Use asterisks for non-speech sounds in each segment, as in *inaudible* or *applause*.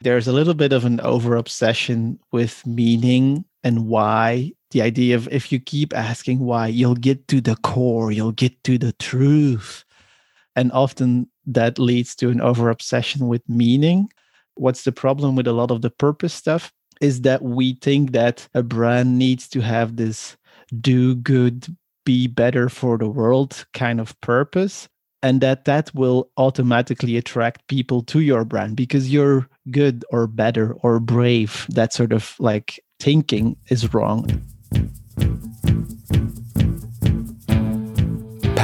there's a little bit of an over obsession with meaning and why. The idea of if you keep asking why, you'll get to the core, you'll get to the truth. And often that leads to an over obsession with meaning. What's the problem with a lot of the purpose stuff? Is that we think that a brand needs to have this do good, be better for the world kind of purpose and that that will automatically attract people to your brand because you're good or better or brave. That sort of like thinking is wrong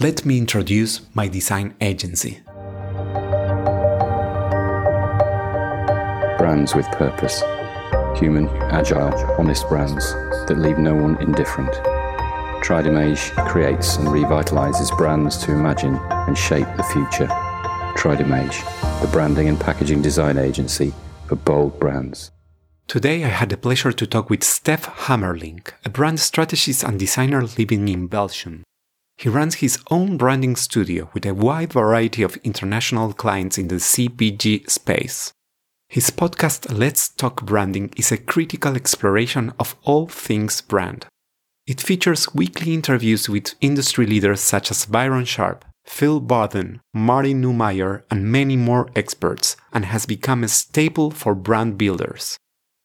let me introduce my design agency. brands with purpose. Human, agile, honest brands that leave no one indifferent. Tridimage creates and revitalizes brands to imagine and shape the future. Tridimage, the branding and packaging design agency for bold brands. Today I had the pleasure to talk with Stef Hamerlinck, a brand strategist and designer living in Belgium. He runs his own branding studio with a wide variety of international clients in the CPG space. His podcast Let's Talk Branding is a critical exploration of all things brand. It features weekly interviews with industry leaders such as Byron Sharp, Phil Barden, Marty Neumeier, and many more experts, and has become a staple for brand builders.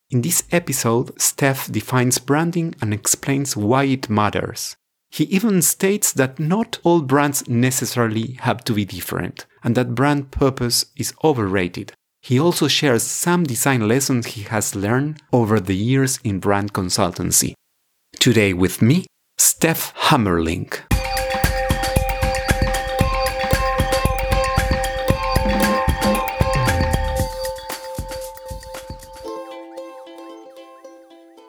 In this episode, Stef defines branding and explains why it matters. He even states that not all brands necessarily have to be different, and that brand purpose is overrated, he also shares some design lessons he has learned over the years in brand consultancy. Today with me, Stef Hamerlinck.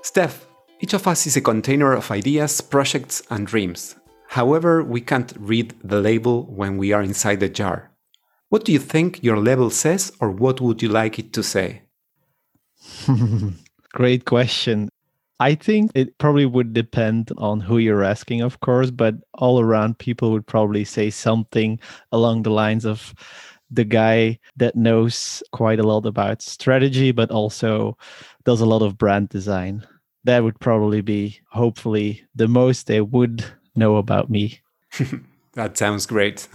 Stef, each of us is a container of ideas, projects, and dreams. However, we can't read the label when we are inside the jar. What do you think your label says, or what would you like it to say? *laughs* Great question. I think it probably would depend on who you're asking, of course, but all around people would probably say something along the lines of the guy that knows quite a lot about strategy, but also does a lot of brand design. That would probably be, hopefully, the most they would know about me. *laughs* that sounds great.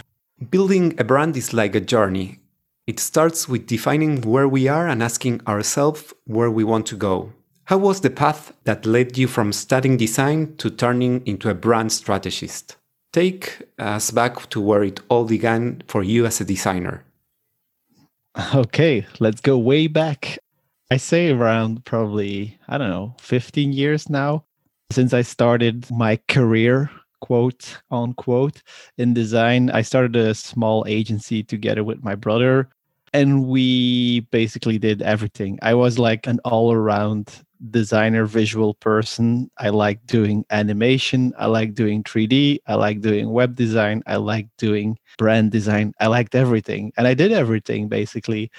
Building a brand is like a journey. It starts with defining where we are and asking ourselves where we want to go. How was the path that led you from studying design to turning into a brand strategist? Take us back to where it all began for you as a designer. Okay, let's go way back. I say around probably, I don't know, 15 years now since I started my career quote unquote in design. I started a small agency together with my brother and we basically did everything. I was like an all around designer visual person. I like doing animation, I like doing 3D, I like doing web design, I like doing brand design. I liked everything and I did everything basically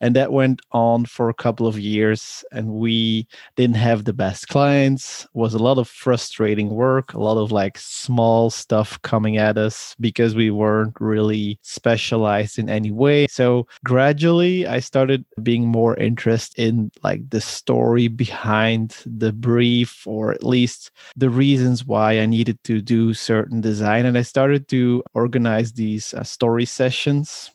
and that went on for a couple of years and we didn't have the best clients. Was a lot of frustrating work a lot of like small stuff coming at us because we weren't really specialized in any way. So gradually i started being more interested in like the story behind the brief or at least the reasons why i needed to do certain design and i started to organize these uh, story sessions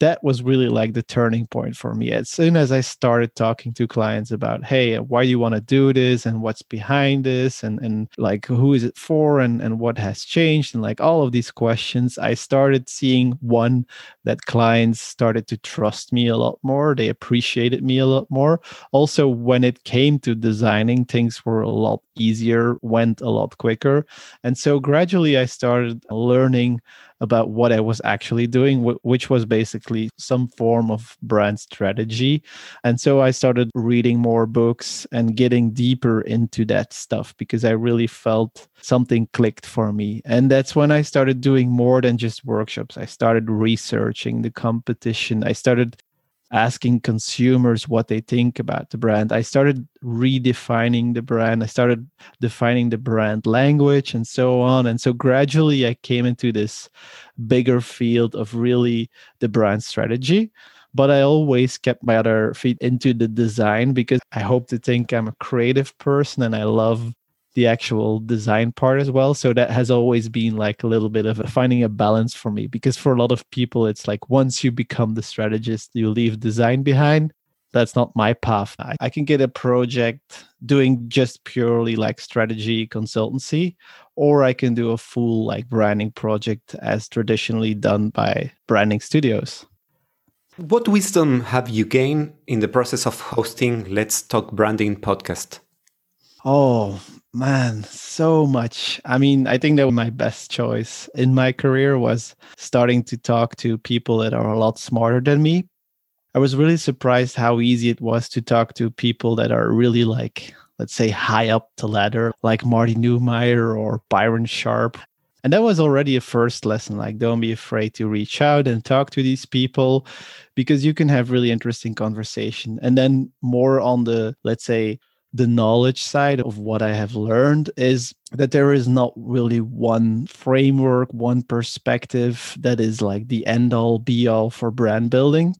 that was really like the turning point for me. As soon as I started talking to clients about, hey, why do you want to do this and what's behind this and and like who is it for and and what has changed and like all of these questions, I started seeing one that clients started to trust me a lot more. They appreciated me a lot more. Also, when it came to designing, things were a lot easier, went a lot quicker. And so gradually I started learning about what I was actually doing, which was basically some form of brand strategy. And so I started reading more books and getting deeper into that stuff because I really felt something clicked for me. And that's when I started doing more than just workshops. I started researching the competition. I started asking consumers what they think about the brand. I started redefining the brand. I started defining the brand language and so on. And so gradually I came into this bigger field of really the brand strategy. But I always kept my other feet into the design because I hope to think I'm a creative person and I love the actual design part as well. So that has always been like a little bit of a, finding a balance for me because for a lot of people, it's like once you become the strategist, you leave design behind. That's not my path. I, I can get a project doing just purely like strategy consultancy, or I can do a full like branding project as traditionally done by branding studios. What wisdom have you gained in the process of hosting Let's Talk Branding podcast? Oh, Man, so much. I mean, I think that my best choice in my career was starting to talk to people that are a lot smarter than me. I was really surprised how easy it was to talk to people that are really like, let's say, high up the ladder, like Marty Neumeier or Byron Sharp. And that was already a first lesson. Like, don't be afraid to reach out and talk to these people because you can have really interesting conversation. And then more on the, let's say, the knowledge side of what I have learned is that there is not really one framework, one perspective that is like the end all be all for brand building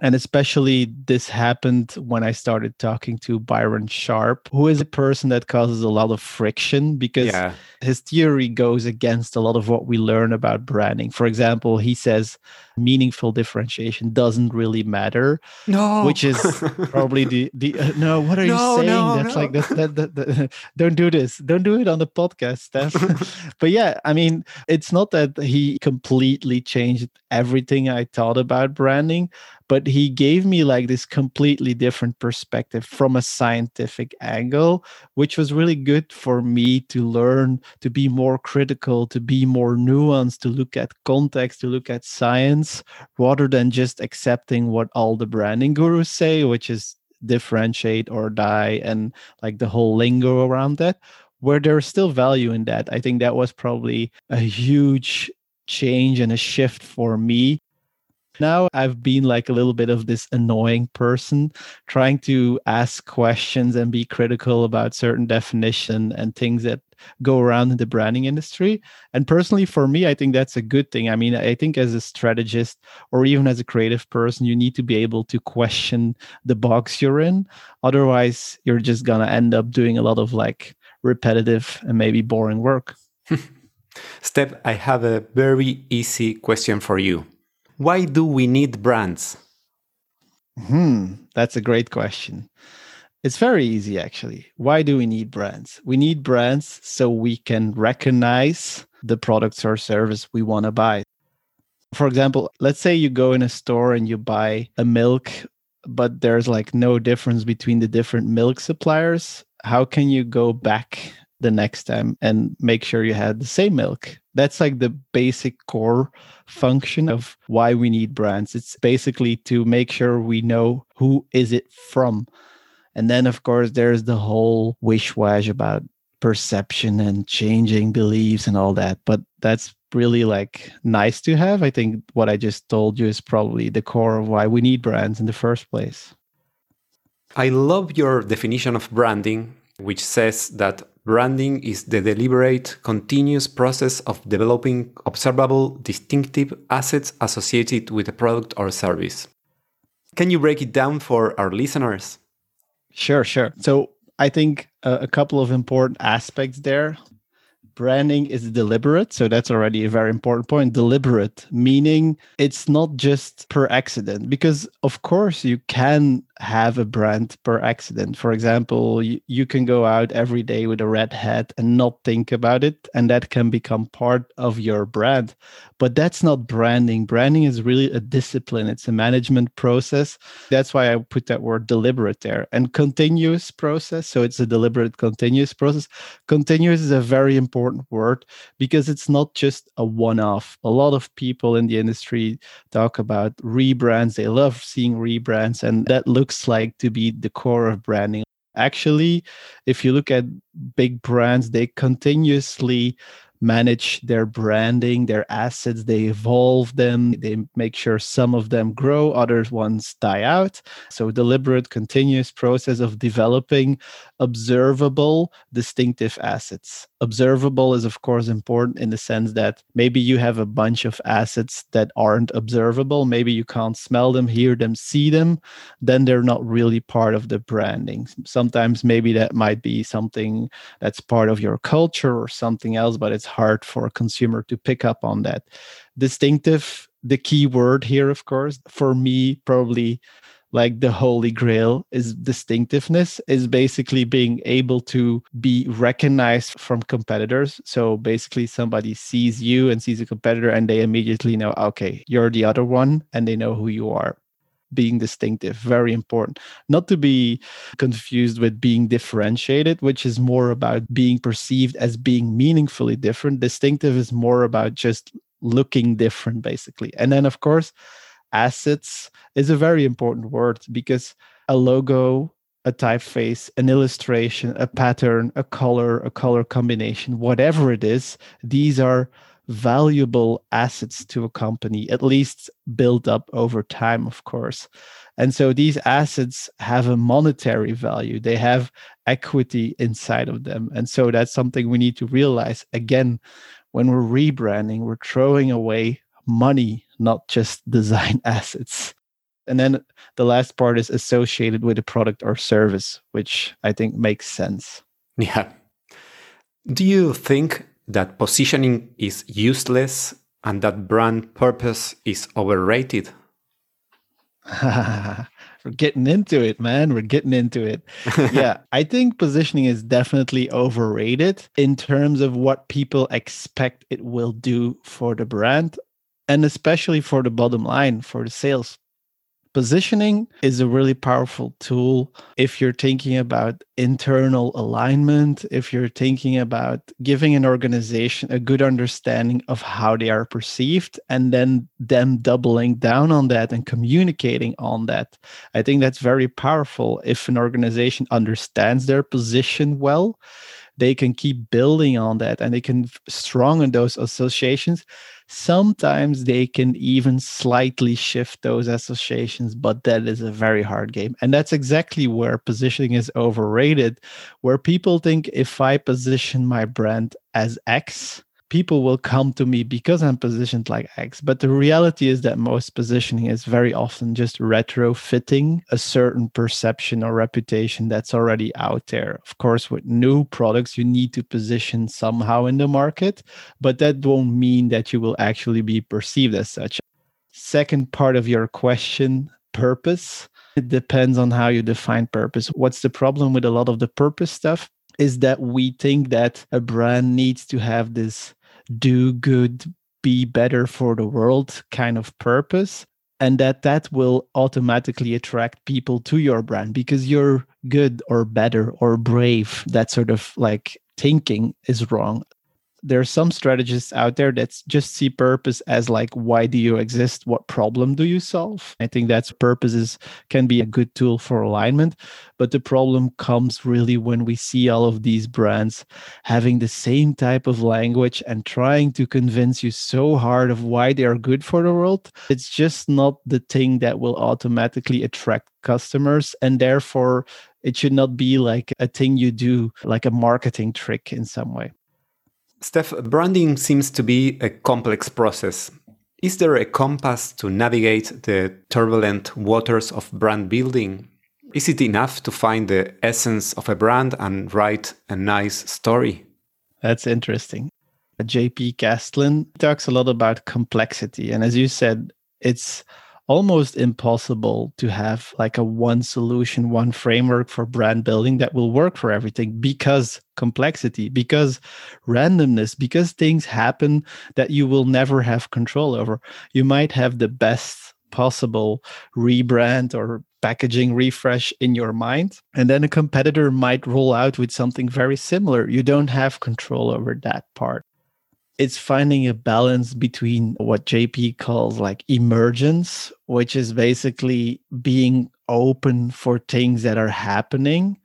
and especially this happened when I started talking to Byron Sharp, who is a person that causes a lot of friction because yeah. his theory goes against a lot of what we learn about branding. For example, he says meaningful differentiation doesn't really matter. No, which is *laughs* probably the the uh, no. What are no, you saying? No, that's no. like that, that, that, that. *laughs* Don't do this. Don't do it on the podcast, Stef. *laughs* but yeah, I mean, it's not that he completely changed everything I thought about branding but he gave me like this completely different perspective from a scientific angle which was really good for me to learn to be more critical to be more nuanced to look at context to look at science rather than just accepting what all the branding gurus say which is differentiate or die and like the whole lingo around that. Where there's still value in that i think that was probably a huge change and a shift for me now I've been like a little bit of this annoying person trying to ask questions and be critical about certain definition and things that go around in the branding industry. And personally, for me, I think that's a good thing. I mean, I think as a strategist or even as a creative person, you need to be able to question the box you're in. Otherwise, you're just going to end up doing a lot of like repetitive and maybe boring work. *laughs* Stef, I have a very easy question for you. Why do we need brands? Hmm, that's a great question. It's very easy, actually. Why do we need brands? We need brands so we can recognize the products or service we want to buy. For example, let's say you go in a store and you buy a milk, but there's like no difference between the different milk suppliers. How can you go back the next time and make sure you had the same milk? That's like the basic core function of why we need brands. It's basically to make sure we know who is it from. And then of course there's the whole wish wash about perception and changing beliefs and all that. But that's really like nice to have. I think what I just told you is probably the core of why we need brands in the first place. I love your definition of branding, which says that Branding is the deliberate, continuous process of developing observable, distinctive assets associated with a product or service. Can you break it down for our listeners? Sure, sure. So I think a, couple of important aspects there. Branding is deliberate. So that's already a very important point. Deliberate, meaning it's not just per accident, because of course you can have a brand per accident. For example, you, you can go out every day with a red hat and not think about it, and that can become part of your brand. But that's not branding. Branding is really a discipline, it's a management process. That's why I put that word deliberate there and continuous process. So it's a deliberate, continuous process. Continuous is a very important word because it's not just a one off. A lot of people in the industry talk about rebrands, they love seeing rebrands, and that looks like to be the core of branding. Actually, if you look at big brands, they continuously manage their branding, their assets, they evolve them, they make sure some of them grow, other ones die out. So, deliberate, continuous process of developing observable, distinctive assets. Observable is, of course, important in the sense that maybe you have a bunch of assets that aren't observable. Maybe you can't smell them, hear them, see them. Then they're not really part of the branding. Sometimes maybe that might be something that's part of your culture or something else, but it's hard for a consumer to pick up on that. Distinctive, the key word here, of course, for me, probably like the holy grail is distinctiveness is basically being able to be recognized from competitors. So basically somebody sees you and sees a competitor and they immediately know okay you're the other one and they know who you are. Being distinctive very important. Not to be confused with being differentiated which is more about being perceived as being meaningfully different. Distinctive is more about just looking different basically. And then of course assets is a very important word because a logo, a typeface, an illustration, a pattern, a color, a color combination, whatever it is, these are valuable assets to a company, at least built up over time, of course. And so these assets have a monetary value, they have equity inside of them. And so that's something we need to realize. Again, when we're rebranding, we're throwing away money, not just *laughs* design *laughs* assets. And then the last part is associated with a product or service, which I think makes sense. Yeah. Do you think that positioning is useless and that brand purpose is overrated? We're *laughs* getting into it, man. We're getting into it. yeah, I think positioning is definitely overrated in terms of what people expect it will do for the brand and especially for the bottom line, for the sales. Positioning is a really powerful tool if you're thinking about internal alignment, if you're thinking about giving an organization a good understanding of how they are perceived, and then them doubling down on that and communicating on that. I think that's very powerful if an organization understands their position well. They can keep building on that and they can strong in those associations Sometimes they can even slightly shift those associations, but that is a very hard game. And that's exactly where positioning is overrated, where people think if I position my brand as X, people will come to me because I'm positioned like X. But the reality is that most positioning is very often just retrofitting a certain perception or reputation that's already out there. Of course, with new products, you need to position somehow in the market, but that won't mean that you will actually be perceived as such. Second part of your question purpose. It depends on how you define purpose. What's the problem with a lot of the purpose stuff? Is that we think that a brand needs to have this do good, be better for the world kind of purpose and that that will automatically attract people to your brand because you're good or better or brave. That sort of like thinking is wrong there are some strategists out there that just see purpose as like why do you exist? What problem do you solve? I think that's purposes can be a good tool for alignment but the problem comes really when we see all of these brands having the same type of language and trying to convince you so hard of why they are good for the world. It's just not the thing that will automatically attract customers and therefore it should not be like a thing you do like a marketing trick in some way Stef, branding seems to be a complex process. Is there a compass to navigate the turbulent waters of brand building? Is it enough to find the essence of a brand and write a nice story? That's interesting. JP Castlin talks a lot about complexity. And as you said, it's almost impossible to have like a one solution, one framework for brand building that will work for everything because complexity, because randomness, because things happen that you will never have control over. You might have the best possible rebrand or packaging refresh in your mind. And then a competitor might roll out with something very similar. You don't have control over that part it's finding a balance between what JP calls like emergence, which is basically being open for things that are happening,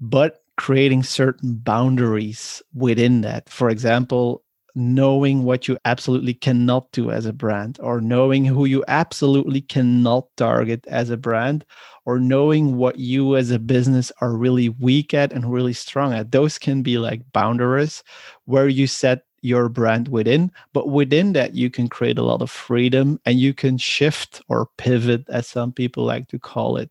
but creating certain boundaries within that. For example, knowing what you absolutely cannot do as a brand, or knowing who you absolutely cannot target as a brand, or knowing what you as a business are really weak at and really strong at. Those can be like boundaries where you set your brand within but within that you can create a lot of freedom and you can shift or pivot as some people like to call it.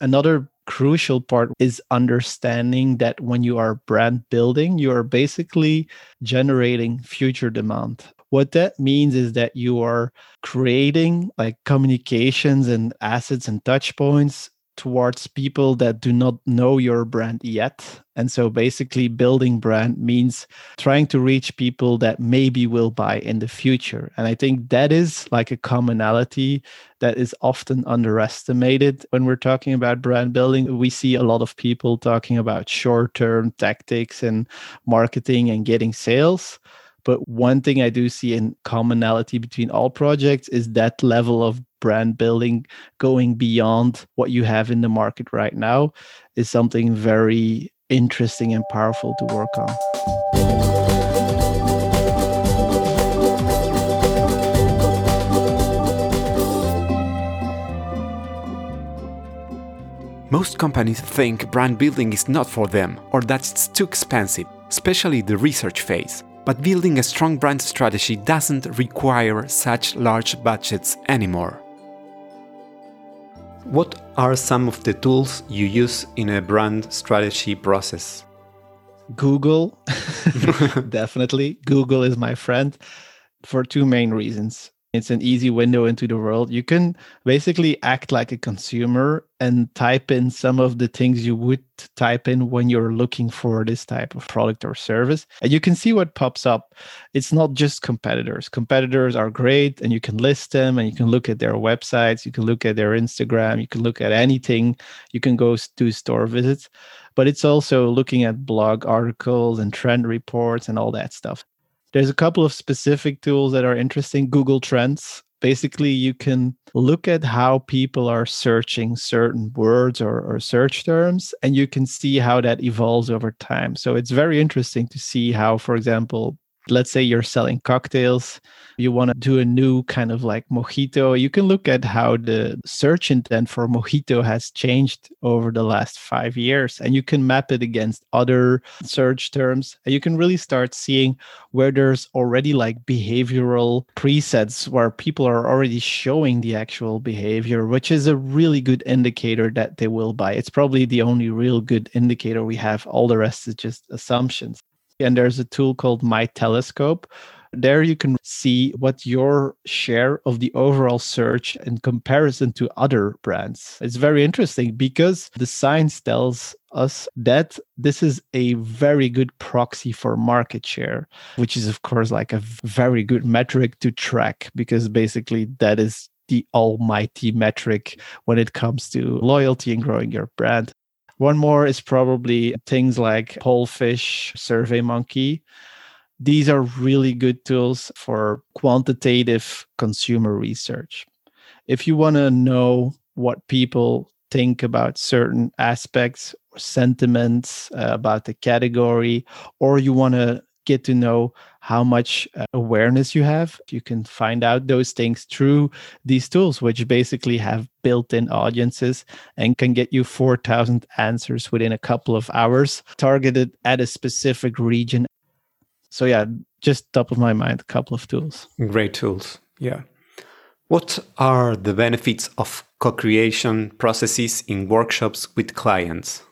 Another crucial part is understanding that when you are brand building you are basically generating future demand. What that means is that you are creating like communications and assets and touch points towards people that do not know your brand yet. And so basically, building brand means trying to reach people that maybe will buy in the future. And I think that is like a commonality that is often underestimated when we're talking about brand building. We see a lot of people talking about short term tactics and marketing and getting sales. But one thing I do see in commonality between all projects is that level of brand building going beyond what you have in the market right now is something very interesting and powerful to work on. Most companies think brand building is not for them or that it's too expensive, especially the research phase. But building a strong brand strategy doesn't require such large budgets anymore. What are some of the tools you use in a brand strategy process? Google, *laughs* *laughs* definitely. Google is my friend for two main reasons. It's an easy window into the world. You can basically act like a consumer and type in some of the things you would type in when you're looking for this type of product or service. And you can see what pops up. It's not just competitors. Competitors are great and you can list them and you can look at their websites, you can look at their Instagram, you can look at anything, you can go do store visits. But it's also looking at blog articles and trend reports and all that stuff. There's a couple of specific tools that are interesting. Google Trends. Basically, you can look at how people are searching certain words or, or search terms, and you can see how that evolves over time. So it's very interesting to see how, for example, let's say you're selling cocktails you want to do a new kind of like mojito you can look at how the search intent for mojito has changed over the last five years and you can map it against other search terms and you can really start seeing where there's already like behavioral presets where people are already showing the actual behavior which is a really good indicator that they will buy. It's probably the only real good indicator we have. All the rest is just assumptions and there's a tool called My Telescope. There you can see what your share of the overall search in comparison to other brands. It's very interesting because the science tells us that this is a very good proxy for market share, which is, of course, like a very good metric to track because basically that is the almighty metric when it comes to loyalty and growing your brand. One more is probably things like Pollfish, SurveyMonkey. These are really good tools for quantitative consumer research. If you want to know what people think about certain aspects or sentiments uh, about the category, or you want to get to know how much uh, awareness you have. You can find out those things through these tools, which basically have built in audiences and can get you 4,000 answers within a couple of hours, targeted at a specific region. So, yeah, just top of my mind, a couple of tools. Great tools. Yeah. What are the benefits of co creation processes in workshops with clients?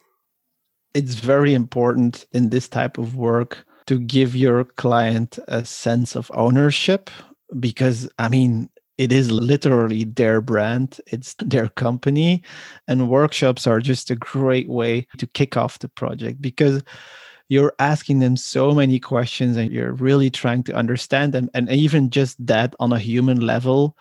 It's very important in this type of work to give your client a sense of ownership because i mean it is literally their brand, it's their company. And workshops are just a great way to kick off the project because you're asking them so many questions and you're really trying to understand them. And even just that on a human level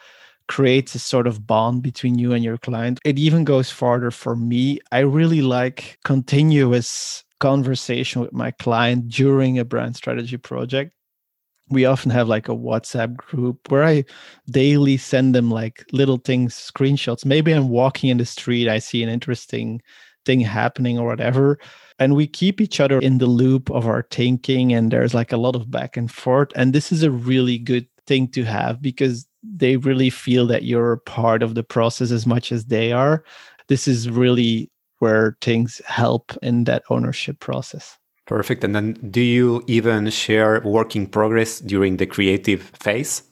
creates a sort of bond between you and your client. It even goes farther for me. I really like continuous conversation with my client during a brand strategy project we often have like a WhatsApp group where I daily send them like little things, screenshots. Maybe I'm walking in the street, I see an interesting thing happening or whatever and we keep each other in the loop of our thinking and there's like a lot of back and forth and this is a really good thing to have because they really feel that you're part of the process as much as they are this is really where things help in that ownership process perfect and then do you even share work in progress during the creative phase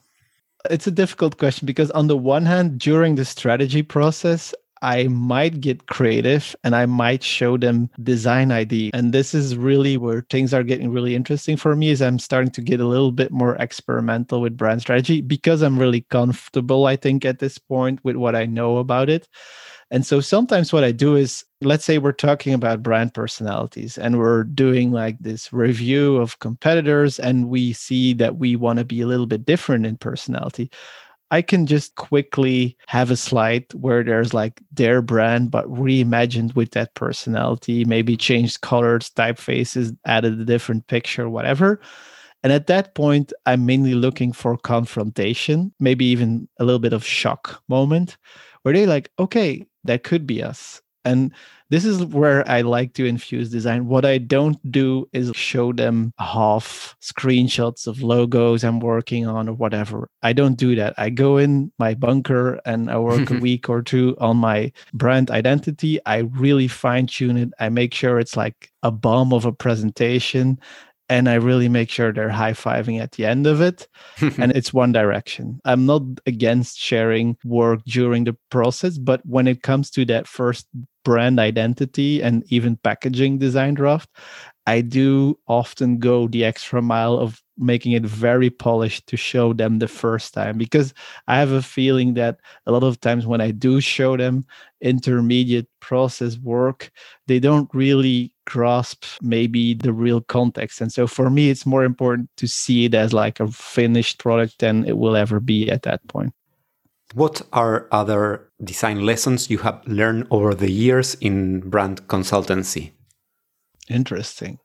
it's a difficult question because on the one hand during the strategy process I might get creative and I might show them design ID. And this is really where things are getting really interesting for me is I'm starting to get a little bit more experimental with brand strategy because I'm really comfortable, I think, at this point with what I know about it. And so sometimes what I do is, let's say we're talking about brand personalities and we're doing like this review of competitors, and we see that we want to be a little bit different in personality. I can just quickly have a slide where there's like their brand, but reimagined with that personality, maybe changed colors, typefaces, added a different picture, whatever. And at that point, I'm mainly looking for confrontation, maybe even a little bit of shock moment where they're like, okay, that could be us. And this is where I like to infuse design. What I don't do is show them half screenshots of logos I'm working on or whatever. I don't do that. I go in my bunker and I work a *laughs* week or two on my brand identity. I really fine tune it. I make sure it's like a bomb of a presentation and I really make sure they're high fiving at the end of it. *laughs* and it's one direction. I'm not against sharing work during the process, but when it comes to that first brand identity and even packaging design draft, I do often go the extra mile of making it very polished to show them the first time because I have a feeling that a lot of times when I do show them intermediate process work, they don't really grasp maybe the real context. And so for me, it's more important to see it as like a finished product than it will ever be at that point. What are other design lessons you have learned over the years in brand consultancy? Interesting.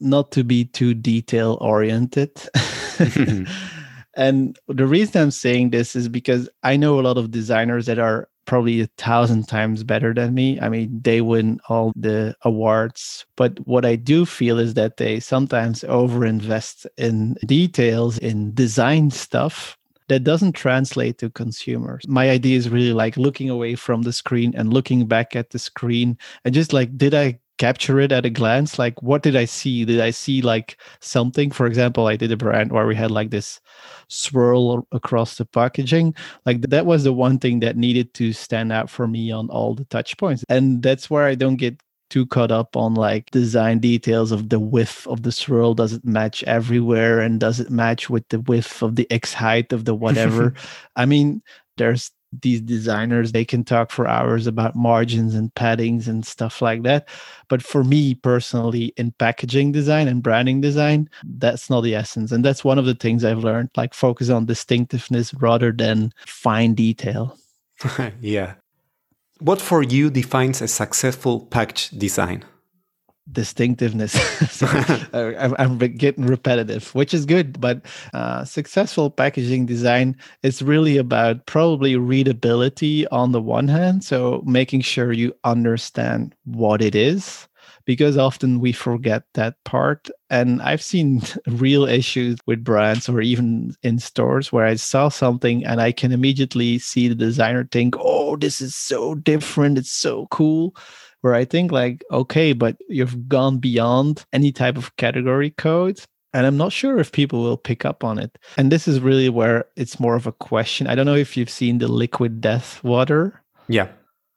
Not to be too detail oriented. Mm-hmm. *laughs* and the reason I'm saying this is because I know a lot of designers that are probably a thousand times better than me. I mean, they win all the awards. But what I do feel is that they sometimes overinvest in details, in design stuff that doesn't translate to consumers. My idea is really like looking away from the screen and looking back at the screen and just like, did I capture it at a glance? Like, what did I see? Did I see like something? For example, I did a brand where we had like this swirl across the packaging. Like, that was the one thing that needed to stand out for me on all the touch points. And that's where I don't get too caught up on like design details of the width of the swirl does it match everywhere and does it match with the width of the x height of the *laughs* whatever i mean there's these designers they can talk for hours about margins and paddings and stuff like that. But for me personally in packaging design and branding design that's not the essence. And that's one of the things i've learned like focus on distinctiveness rather than fine detail. *laughs* Yeah. What for you defines a successful package design? Distinctiveness. *laughs* so, *laughs* uh, I'm getting repetitive, which is good. But uh, successful packaging design is really about probably readability on the one hand. So making sure you understand what it is because often we forget that part. And I've seen *laughs* real issues with brands or even in stores where I saw something and I can immediately see the designer think, oh, this is so different. It's so cool. Where I think, like, okay, but you've gone beyond any type of category code. And I'm not sure if people will pick up on it. And this is really where it's more of a question. I don't know if you've seen the liquid death water. Yeah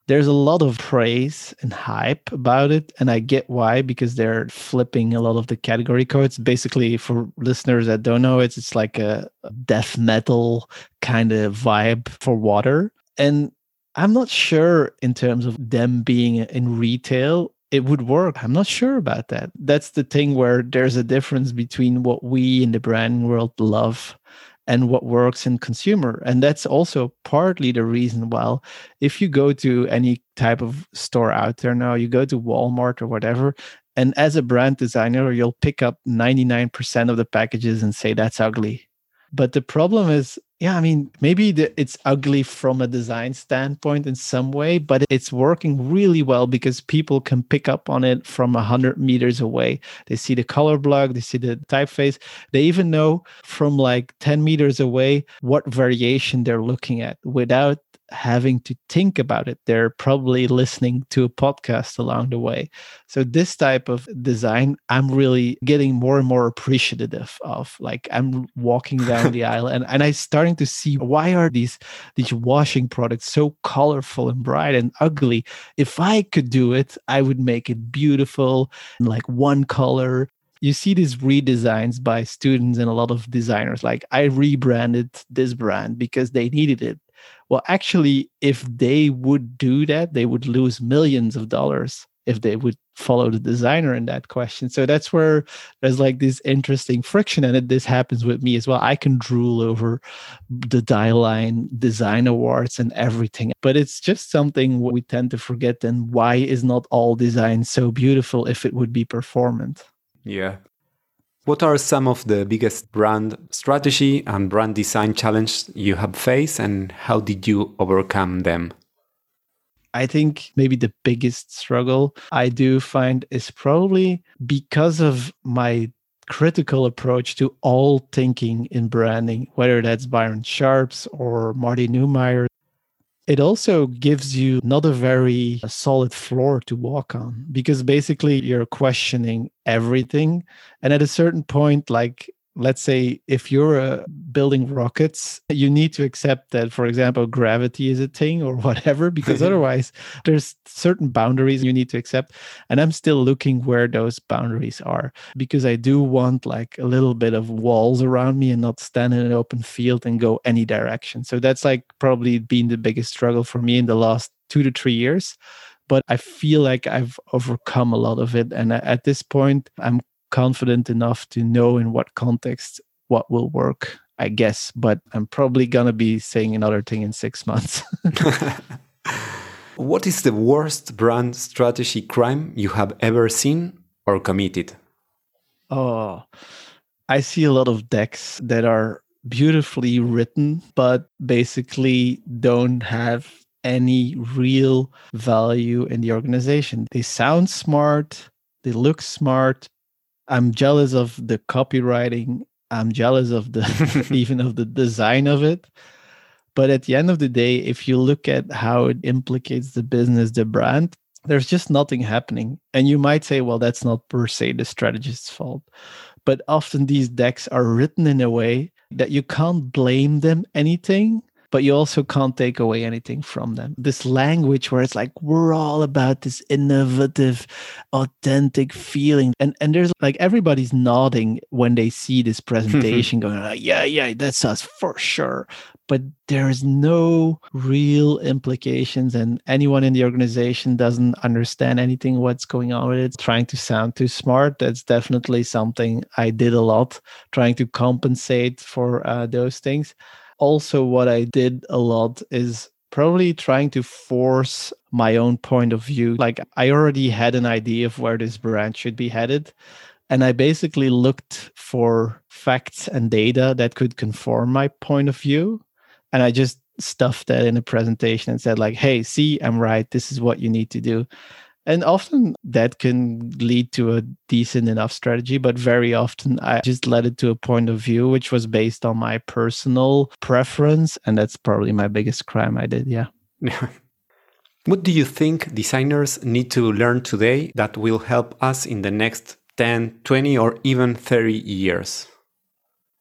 there's a lot of praise and hype about it and i get why because they're flipping a lot of the category codes basically for listeners that don't know it it's like a death metal kind of vibe for water and i'm not sure in terms of them being in retail it would work. I'm not sure about that. That's the thing where there's a difference between what we in the brand world love and what works in consumer. And that's also partly the reason why if you go to any type of store out there now, you go to Walmart or whatever, and as a brand designer, you'll pick up 99% of the packages and say that's ugly. But the problem is yeah i mean maybe the, it's ugly from a design standpoint in some way but it's working really well because people can pick up on it from 100 meters away. They see the color block they see the typeface. They even know from like 10 meters away what variation they're looking at without having to think about it. They're probably listening to a podcast along the way. So this type of design, I'm really getting more and more appreciative of. Like I'm walking down the *laughs* aisle and, and I'm starting to see why are these these washing products so colorful and bright and ugly? If I could do it, I would make it beautiful and like one color you see these redesigns by students and a lot of designers like i rebranded this brand because they needed it well, actually, if they would do that, they would lose millions of dollars if they would follow the designer in that question. So that's where there's like this interesting friction. And it, this happens with me as well. I can drool over the Dieline design awards and everything, but it's just something we tend to forget. And why is not all design so beautiful if it would be performant? Yeah, what are some of the biggest brand strategy and brand design challenges you have faced and how did you overcome them? I think maybe the biggest struggle I do find is probably because of my critical approach to all thinking in branding, whether that's Byron Sharps or Marty Neumeier it also gives you not a very uh, solid floor to walk on because basically you're questioning everything. And at a certain point like let's say if you're uh, building rockets you need to accept that for example gravity is a thing or *laughs* whatever because *laughs* otherwise there's certain boundaries you need to accept. And i'm still looking where those boundaries are because i do want like a little bit of walls around me and not stand in an open field and go any direction. So that's like probably been the biggest struggle for me in the last two to three years. But I feel like I've overcome a lot of it. And at this point, I'm confident enough to know in what context what will work, I guess. But I'm probably going to be saying another thing in six months. *laughs* what is the worst brand strategy crime you have ever seen or committed? Oh, I see a lot of decks that are beautifully written, but basically don't have any real value in the organization. They sound smart, they look smart, I'm jealous of the copywriting. I'm jealous of the *laughs* *laughs* even of the design of it. But at the end of the day, if you look at how it implicates the business, the brand, there's just nothing happening. And you might say, well, that's not per se the strategist's fault. But often these decks are written in a way that you can't blame them anything but you also can't take away anything from them. This language where it's like we're all about this innovative, authentic feeling, and and there's like everybody's nodding when they see this presentation, *laughs* going, oh, "Yeah, yeah, that's us for sure." But there's no real implications, and anyone in the organization doesn't understand anything what's going on with it. Trying to sound too smart. That's definitely something I did a lot, trying to compensate for uh, those things also what I did a lot is probably trying to force my own point of view. Like I already had an idea of where this brand should be headed. And I basically looked for facts and data that could conform my point of view. And I just stuffed that in a presentation and said, like, hey, see, I'm right. This is what you need to do. And often that can lead to a decent enough strategy, but very often I just led it to a point of view which was based on my personal preference. And that's probably my biggest crime I did. Yeah. *laughs* what do you think designers need to learn today that will help us in the next 10, 20, or even 30 years?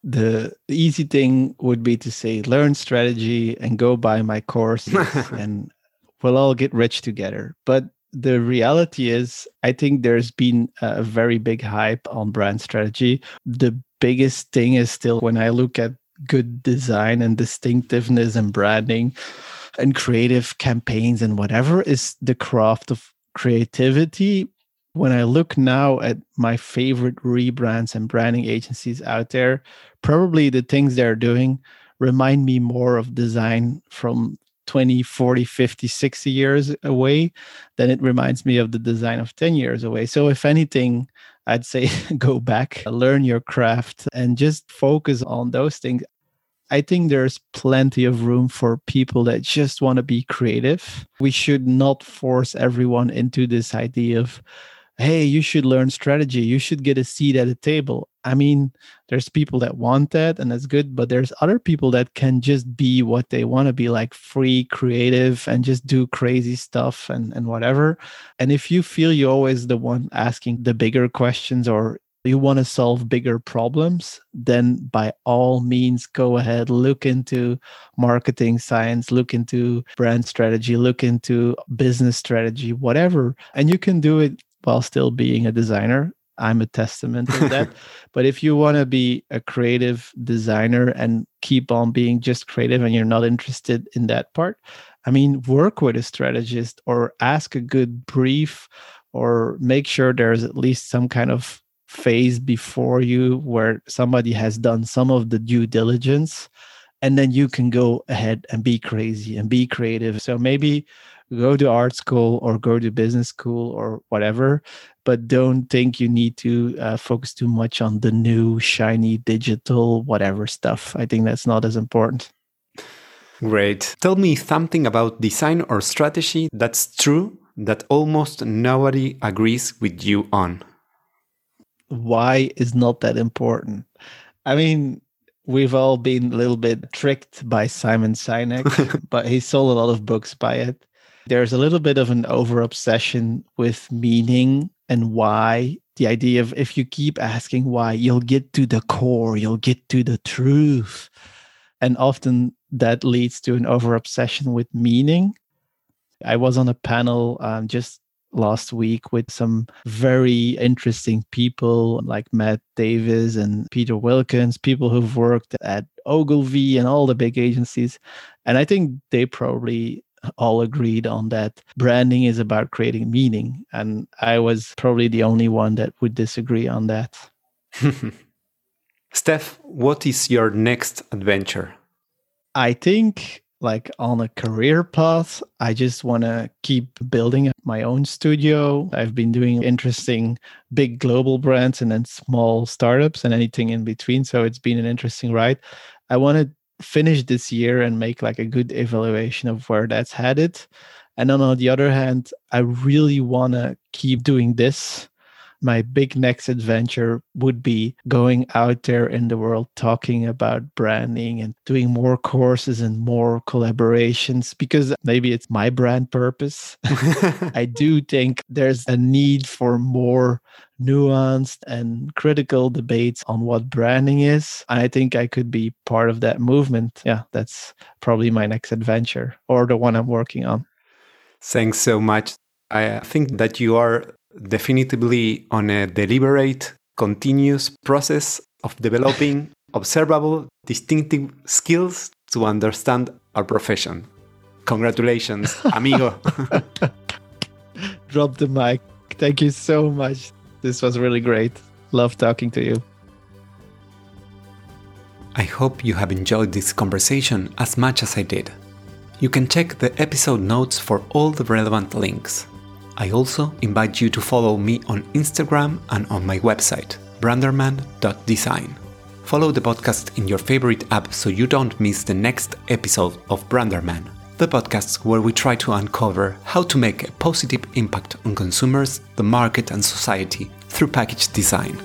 the easy thing would be to say learn strategy and go buy my course *laughs* and we'll all get rich together. But the reality is, I think there's been a very big hype on brand strategy. The biggest thing is still when I look at good design and distinctiveness and branding and creative campaigns and whatever is the craft of creativity. When I look now at my favorite rebrands and branding agencies out there, probably the things they're doing remind me more of design from 20, 40, 50, 60 years away then it reminds me of the design of 10 years away. So, if anything, I'd say *laughs* go back, learn your craft, and just focus on those things. I think there's plenty of room for people that just want to be creative. We should not force everyone into this idea of, hey, you should learn strategy, you should get a seat at a table. I mean, there's people that want that and that's good, but there's other people that can just be what they want to be like free, creative, and just do crazy stuff and, and whatever. And if you feel you're always the one asking the bigger questions or you want to solve bigger problems, then by all means go ahead, look into marketing science, look into brand strategy, look into business strategy, whatever. And you can do it while still being a designer. I'm a testament to that. *laughs* but if you want to be a creative designer and keep on being just creative and you're not interested in that part, I mean, work with a strategist or ask a good brief or make sure there's at least some kind of phase before you where somebody has done some of the due diligence and then you can go ahead and be crazy and be creative so maybe go to art school or go to business school or whatever but don't think you need to uh, focus too much on the new shiny digital whatever stuff i think that's not as important great tell me something about design or strategy that's true that almost nobody agrees with you on why is not that important. I mean, we've all been a little bit tricked by Simon Sinek, *laughs* but he sold a lot of books by it. There's a little bit of an over obsession with meaning and why. The idea of if you keep asking why, you'll get to the core, you'll get to the truth. And often that leads to an over obsession with meaning. I was on a panel um, just last week with some very interesting people like Matt Davis and Peter Wilkins, people who've worked at Ogilvy and all the big agencies. And I think they probably all agreed on that branding is about creating meaning. And I was probably the only one that would disagree on that. *laughs* Stef, what is your next adventure? I think like on a career path. I just want to keep building my own studio. I've been doing interesting big global brands and then small startups and anything in between. So it's been an interesting ride. I want to finish this year and make like a good evaluation of where that's headed. And then on the other hand, I really want to keep doing this my big next adventure would be going out there in the world talking about branding and doing more courses and more collaborations because maybe it's my brand purpose. *laughs* I do think there's a need for more nuanced and critical debates on what branding is. And I think I could be part of that movement. Yeah, that's probably my next adventure or the one I'm working on. Thanks so much. I think that you are definitively on a deliberate, continuous process of developing *laughs* observable, distinctive skills to understand our profession. Congratulations, *laughs* amigo. *laughs* Drop the mic. Thank you so much. This was really great. Love talking to you. I hope you have enjoyed this conversation as much as I did. You can check the episode notes for all the relevant links. I also invite you to follow me on Instagram and on my website, branderman.design. Follow the podcast in your favorite app so you don't miss the next episode of Branderman, the podcast where we try to uncover how to make a positive impact on consumers, the market, and society through package design.